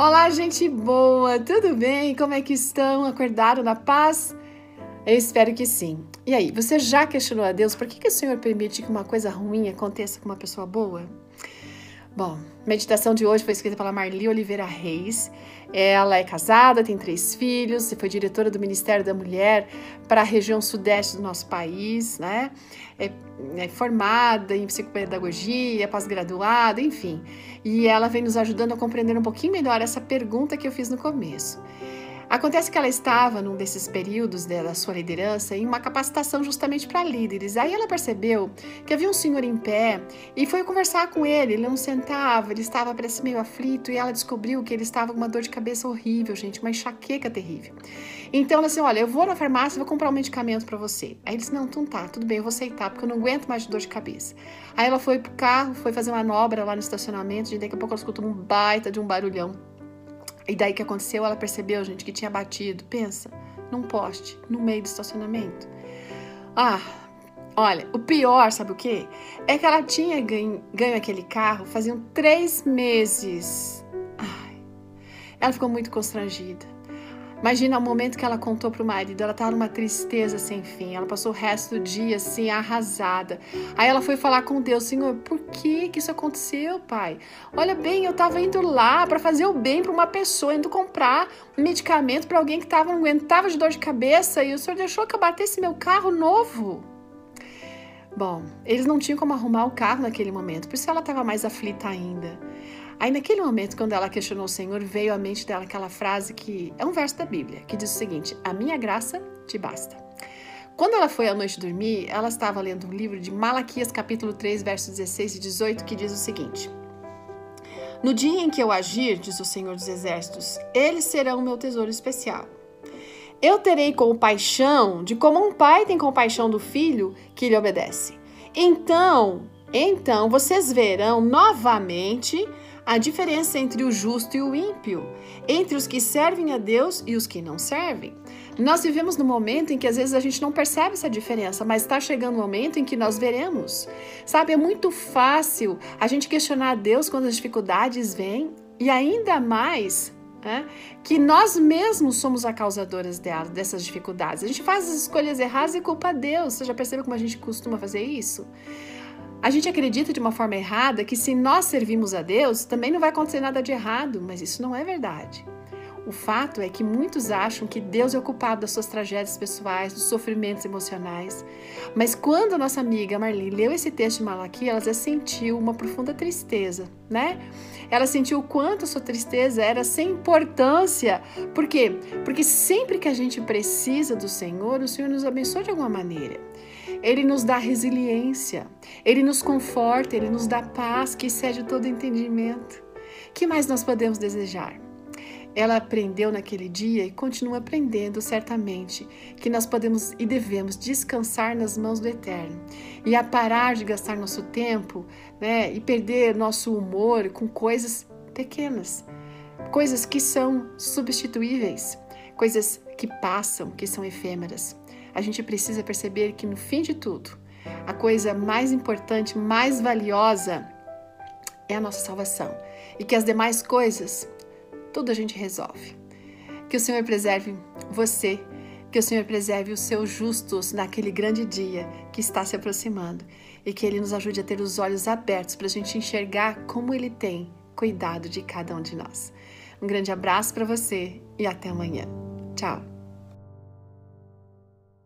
Olá, gente boa, tudo bem? Como é que estão? Acordaram na paz? Eu espero que sim. E aí, você já questionou a Deus por que, que o Senhor permite que uma coisa ruim aconteça com uma pessoa boa? Bom, a meditação de hoje foi escrita pela Marli Oliveira Reis. Ela é casada, tem três filhos, foi diretora do Ministério da Mulher para a região sudeste do nosso país, né? É, é formada em psicopedagogia, pós-graduada, enfim. E ela vem nos ajudando a compreender um pouquinho melhor essa pergunta que eu fiz no começo. Acontece que ela estava num desses períodos da sua liderança em uma capacitação justamente para líderes. Aí ela percebeu que havia um senhor em pé e foi conversar com ele. Ele não sentava, ele estava parece meio aflito e ela descobriu que ele estava com uma dor de cabeça horrível, gente, uma enxaqueca terrível. Então ela disse: Olha, eu vou na farmácia e vou comprar um medicamento para você. Aí ele disse: Não, então tá, tudo bem, eu vou aceitar, porque eu não aguento mais de dor de cabeça. Aí ela foi pro carro, foi fazer uma manobra lá no estacionamento, e daqui a pouco ela escutou um baita de um barulhão e daí que aconteceu, ela percebeu, gente, que tinha batido, pensa, num poste, no meio do estacionamento. Ah, olha, o pior, sabe o que? É que ela tinha ganho, ganho aquele carro faziam três meses. Ai, ela ficou muito constrangida. Imagina o momento que ela contou pro marido, ela tava numa tristeza sem fim. Ela passou o resto do dia assim arrasada. Aí ela foi falar com Deus, Senhor, por que que isso aconteceu, pai? Olha bem, eu tava indo lá para fazer o bem para uma pessoa, indo comprar um medicamento para alguém que tava não aguentava de dor de cabeça e o Senhor deixou que eu batesse meu carro novo. Bom, eles não tinham como arrumar o carro naquele momento, por isso ela estava mais aflita ainda. Aí, naquele momento, quando ela questionou o Senhor, veio à mente dela aquela frase que é um verso da Bíblia, que diz o seguinte: A minha graça te basta. Quando ela foi à noite dormir, ela estava lendo um livro de Malaquias, capítulo 3, versos 16 e 18, que diz o seguinte: No dia em que eu agir, diz o Senhor dos Exércitos, eles serão meu tesouro especial. Eu terei compaixão de como um pai tem compaixão do filho que lhe obedece. Então, então vocês verão novamente a diferença entre o justo e o ímpio, entre os que servem a Deus e os que não servem. Nós vivemos num momento em que às vezes a gente não percebe essa diferença, mas está chegando o um momento em que nós veremos. Sabe, é muito fácil a gente questionar a Deus quando as dificuldades vêm e ainda mais né, que nós mesmos somos a causadoras delas, dessas dificuldades. A gente faz as escolhas erradas e culpa a Deus. Você já percebeu como a gente costuma fazer isso? A gente acredita de uma forma errada que se nós servimos a Deus, também não vai acontecer nada de errado, mas isso não é verdade. O fato é que muitos acham que Deus é o culpado das suas tragédias pessoais, dos sofrimentos emocionais. Mas quando a nossa amiga Marli leu esse texto de Malaquias, ela já sentiu uma profunda tristeza, né? Ela sentiu o quanto a sua tristeza era sem importância. Por quê? Porque sempre que a gente precisa do Senhor, o Senhor nos abençoa de alguma maneira. Ele nos dá resiliência, ele nos conforta, ele nos dá paz que excede todo entendimento. que mais nós podemos desejar? Ela aprendeu naquele dia e continua aprendendo certamente que nós podemos e devemos descansar nas mãos do Eterno. E a parar de gastar nosso tempo né, e perder nosso humor com coisas pequenas, coisas que são substituíveis, coisas que passam, que são efêmeras. A gente precisa perceber que no fim de tudo, a coisa mais importante, mais valiosa é a nossa salvação. E que as demais coisas, tudo a gente resolve. Que o Senhor preserve você, que o Senhor preserve os seus justos naquele grande dia que está se aproximando e que Ele nos ajude a ter os olhos abertos para a gente enxergar como Ele tem cuidado de cada um de nós. Um grande abraço para você e até amanhã. Tchau!